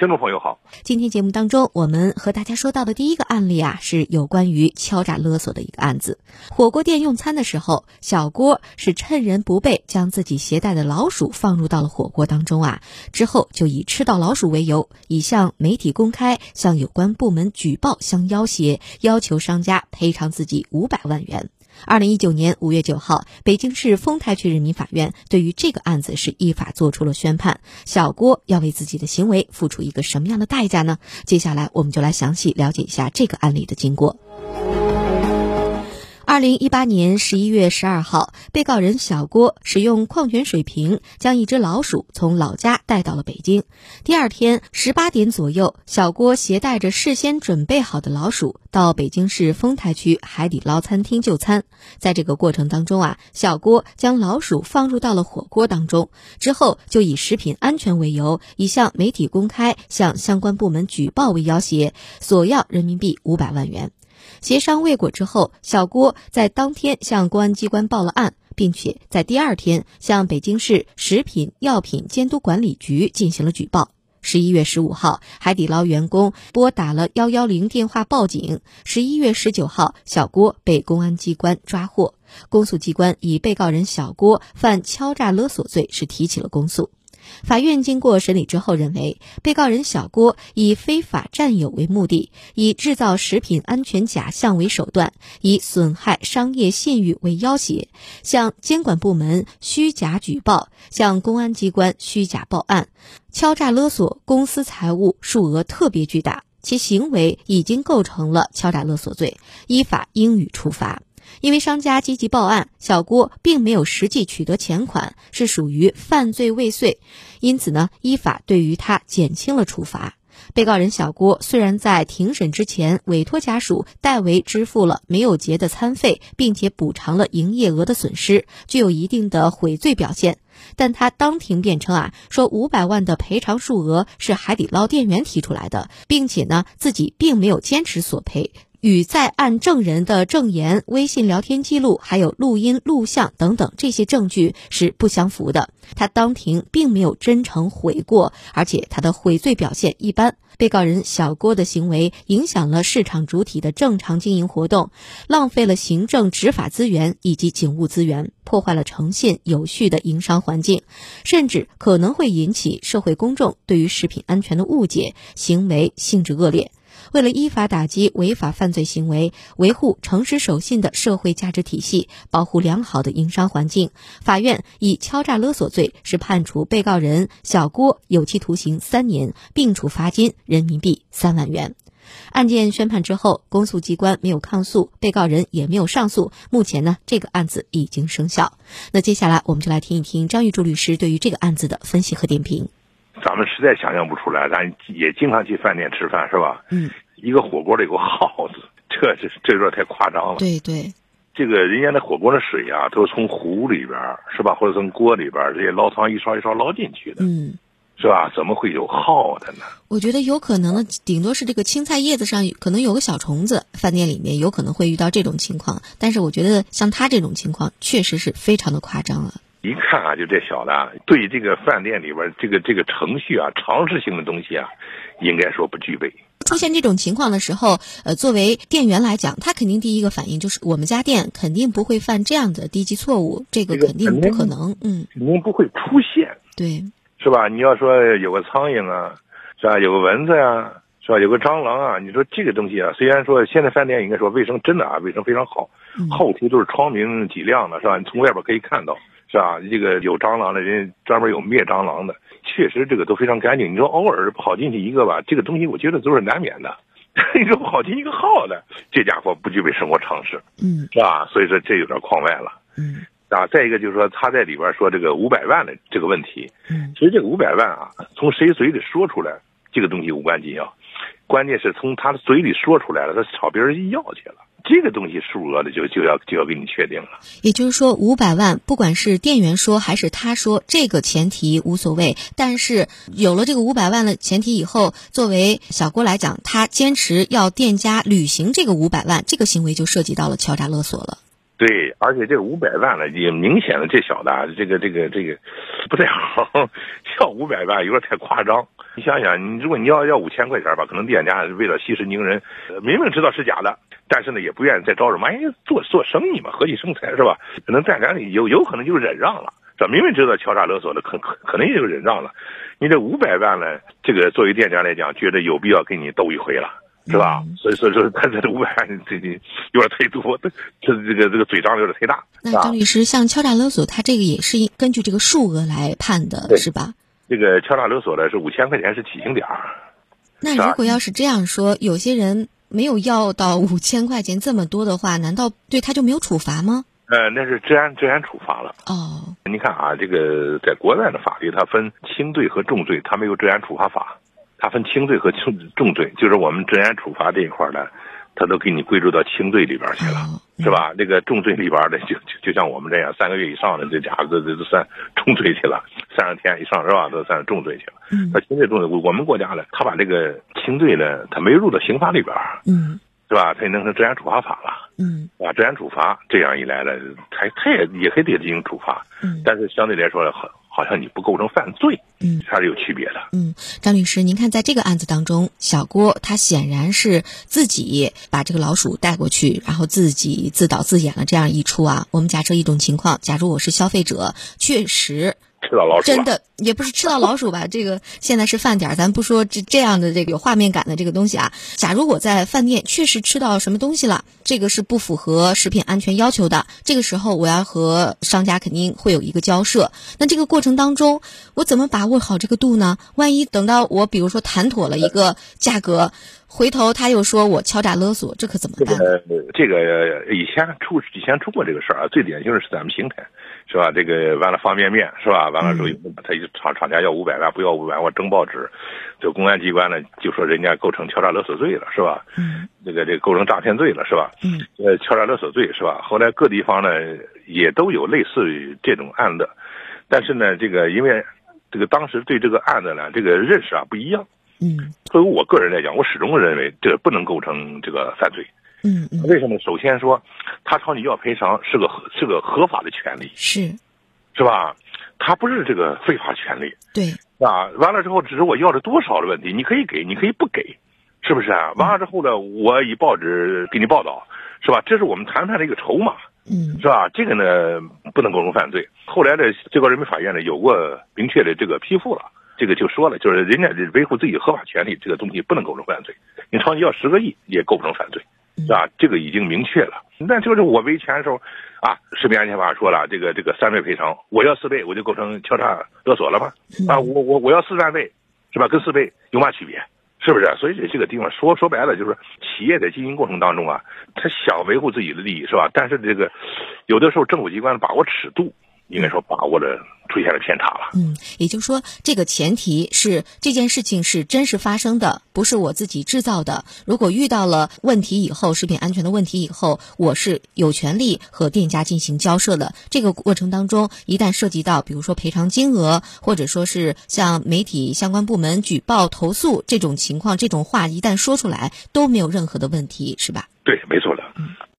听众朋友好，今天节目当中，我们和大家说到的第一个案例啊，是有关于敲诈勒索的一个案子。火锅店用餐的时候，小郭是趁人不备，将自己携带的老鼠放入到了火锅当中啊，之后就以吃到老鼠为由，以向媒体公开、向有关部门举报相要挟，要求商家赔偿自己五百万元。二零一九年五月九号，北京市丰台区人民法院对于这个案子是依法作出了宣判。小郭要为自己的行为付出一个什么样的代价呢？接下来我们就来详细了解一下这个案例的经过。二零一八年十一月十二号，被告人小郭使用矿泉水瓶将一只老鼠从老家带到了北京。第二天十八点左右，小郭携带着事先准备好的老鼠到北京市丰台区海底捞餐厅就餐。在这个过程当中啊，小郭将老鼠放入到了火锅当中，之后就以食品安全为由，以向媒体公开、向相关部门举报为要挟，索要人民币五百万元。协商未果之后，小郭在当天向公安机关报了案，并且在第二天向北京市食品药品监督管理局进行了举报。十一月十五号，海底捞员工拨打了幺幺零电话报警。十一月十九号，小郭被公安机关抓获，公诉机关以被告人小郭犯敲诈勒索罪是提起了公诉。法院经过审理之后认为，被告人小郭以非法占有为目的，以制造食品安全假象为手段，以损害商业信誉为要挟，向监管部门虚假举报，向公安机关虚假报案，敲诈勒索公私财物数额特别巨大，其行为已经构成了敲诈勒索罪，依法应予处罚。因为商家积极报案，小郭并没有实际取得钱款，是属于犯罪未遂，因此呢，依法对于他减轻了处罚。被告人小郭虽然在庭审之前委托家属代为支付了没有结的餐费，并且补偿了营业额的损失，具有一定的悔罪表现，但他当庭辩称啊，说五百万的赔偿数额是海底捞店员提出来的，并且呢，自己并没有坚持索赔。与在案证人的证言、微信聊天记录、还有录音、录像等等这些证据是不相符的。他当庭并没有真诚悔过，而且他的悔罪表现一般。被告人小郭的行为影响了市场主体的正常经营活动，浪费了行政执法资源以及警务资源，破坏了诚信有序的营商环境，甚至可能会引起社会公众对于食品安全的误解，行为性质恶劣。为了依法打击违法犯罪行为，维护诚实守信的社会价值体系，保护良好的营商环境，法院以敲诈勒索罪是判处被告人小郭有期徒刑三年，并处罚金人民币三万元。案件宣判之后，公诉机关没有抗诉，被告人也没有上诉。目前呢，这个案子已经生效。那接下来我们就来听一听张玉柱律师对于这个案子的分析和点评。咱们实在想象不出来，咱也经常去饭店吃饭，是吧？嗯。一个火锅里有个耗子，这这这有点太夸张了。对对。这个人家那火锅的水啊，都是从壶里边是吧，或者从锅里边这些捞汤一勺一勺捞进去的。嗯。是吧？怎么会有耗的呢？我觉得有可能呢，顶多是这个青菜叶子上可能有个小虫子。饭店里面有可能会遇到这种情况，但是我觉得像他这种情况，确实是非常的夸张了。一看啊，就这小子对这个饭店里边这个这个程序啊、常识性的东西啊，应该说不具备。出现这种情况的时候，呃，作为店员来讲，他肯定第一个反应就是我们家店肯定不会犯这样的低级错误，这个肯定不可能，嗯，肯定不会出现，对，是吧？你要说有个苍蝇啊，是吧？有个蚊子呀，是吧？有个蟑螂啊，你说这个东西啊，虽然说现在饭店应该说卫生真的啊，卫生非常好，后厨都是窗明几亮的，是吧？你从外边可以看到。是吧？这个有蟑螂的人专门有灭蟑螂的，确实这个都非常干净。你说偶尔跑进去一个吧，这个东西我觉得都是难免的。你说跑进一个耗的，这家伙不具备生活常识，嗯是吧？所以说这有点框外了。嗯啊，再一个就是说，他在里边说这个五百万的这个问题，嗯其实这个五百万啊，从谁嘴里说出来，这个东西无关紧要，关键是从他的嘴里说出来了，他朝别人要去了，这个东西数额的就就要就要给你确定了。也就是说，五百万，不管是店员说还是他说，这个前提无所谓。但是有了这个五百万的前提以后，作为小郭来讲，他坚持要店家履行这个五百万，这个行为就涉及到了敲诈勒索了。对，而且这个五百万呢，也明显的这小子啊，这个这个这个不太好，要五百万有点太夸张。你想想，你如果你要要五千块钱吧，可能店家为了息事宁人，呃明明知道是假的，但是呢也不愿意再招惹嘛，哎，做做生意嘛，和气生财是吧？可能店家里有有可能就忍让了，这明明知道敲诈勒索的，可可可能也就忍让了。你这五百万呢，这个作为店家来讲，觉得有必要跟你斗一回了。是吧？所以所以说，他这五百万这这有点忒多，这这这个这个嘴张有点忒大，那张？律师，像敲诈勒索，他这个也是根据这个数额来判的，是吧？这个敲诈勒索的是五千块钱是起刑点儿，那如果要是这样说，有些人没有要到五千块钱这么多的话，难道对他就没有处罚吗？呃，那是治安治安处罚了。哦，你看啊，这个在国外的法律，它分轻罪和重罪，它没有治安处罚法，它分轻罪和重重罪，就是我们治安处罚这一块儿呢，它都给你归入到轻罪里边儿去了。哦是吧？这个重罪里边的就就就像我们这样，三个月以上的这家伙这这这算重罪去了，三十天以上是吧？都算重罪去了。嗯他轻罪重罪，我我们国家呢，他把这个轻罪呢，他没入到刑法里边，嗯是吧？他也弄成治安处罚法了。嗯啊，治安处罚这样一来呢，他他也也可以得进行处罚，嗯但是相对来说，好好像你不构成犯罪，嗯它是有区别的。嗯，张律师，您看在这个案子当中，小郭他显然是自己把这个老鼠带过去，然后自己自导自演了这样一出啊。我们假设一种情况，假如我是消费者，确实吃到老鼠，真的也不是吃到老鼠吧？这个现在是饭点儿，咱不说这这样的这个有画面感的这个东西啊。假如我在饭店确实吃到什么东西了，这个是不符合食品安全要求的，这个时候我要和商家肯定会有一个交涉。那这个过程当中，我怎么把握好这个度呢？万一等到我比如说谈妥了一个价格，回头他又说我敲诈勒索，这可怎么办？这个这个以前出以前出过这个事儿啊，最典型的是咱们邢台，是吧？这个完了方便面是吧？完了之后他一厂厂家要五百万，不要五百万，我征报纸，这公安机关呢就说人家构成敲诈勒索罪了，是吧？嗯这个这个构成诈骗罪了，是吧？嗯呃，敲诈勒索罪是吧？后来各地方呢也都有类似于这种案子，但是呢，这个因为这个当时对这个案子呢这个认识啊不一样。嗯作为我个人来讲，我始终认为这不能构成这个犯罪。嗯嗯，为什么？首先说，他朝你要赔偿是个合是个合法的权利，是是吧？他不是这个非法权利对，啊。完了之后，只是我要的多少的问题，你可以给，你可以不给，是不是啊？完了之后呢，我以报纸给你报道，是吧？这是我们谈判的一个筹码，嗯是吧？这个呢不能构成犯罪。后来的最高人民法院呢有过明确的这个批复了，这个就说了，就是人家维护自己合法权利，这个东西不能构成犯罪。你朝你要十个亿也构不成犯罪，是吧？这个已经明确了。那就是我维权的时候啊，食品安全法说了，这个这个三倍赔偿，我要四倍，我就构成敲诈勒索了吗？啊，我我我要四万倍，是吧？跟四倍有嘛区别？是不是？所以这这个地方说说白了，就是企业在经营过程当中啊，他想维护自己的利益，是吧？但是这个有的时候政府机关把握尺度，应该说把握的出现了偏差了。嗯，也就是说，这个前提是这件事情是真实发生的，不是我自己制造的。如果遇到了问题以后，食品安全的问题以后，我是有权利和店家进行交涉的。这个过程当中，一旦涉及到比如说赔偿金额，或者说是向媒体相关部门举报投诉这种情况，这种话一旦说出来，都没有任何的问题，是吧？对，没错的。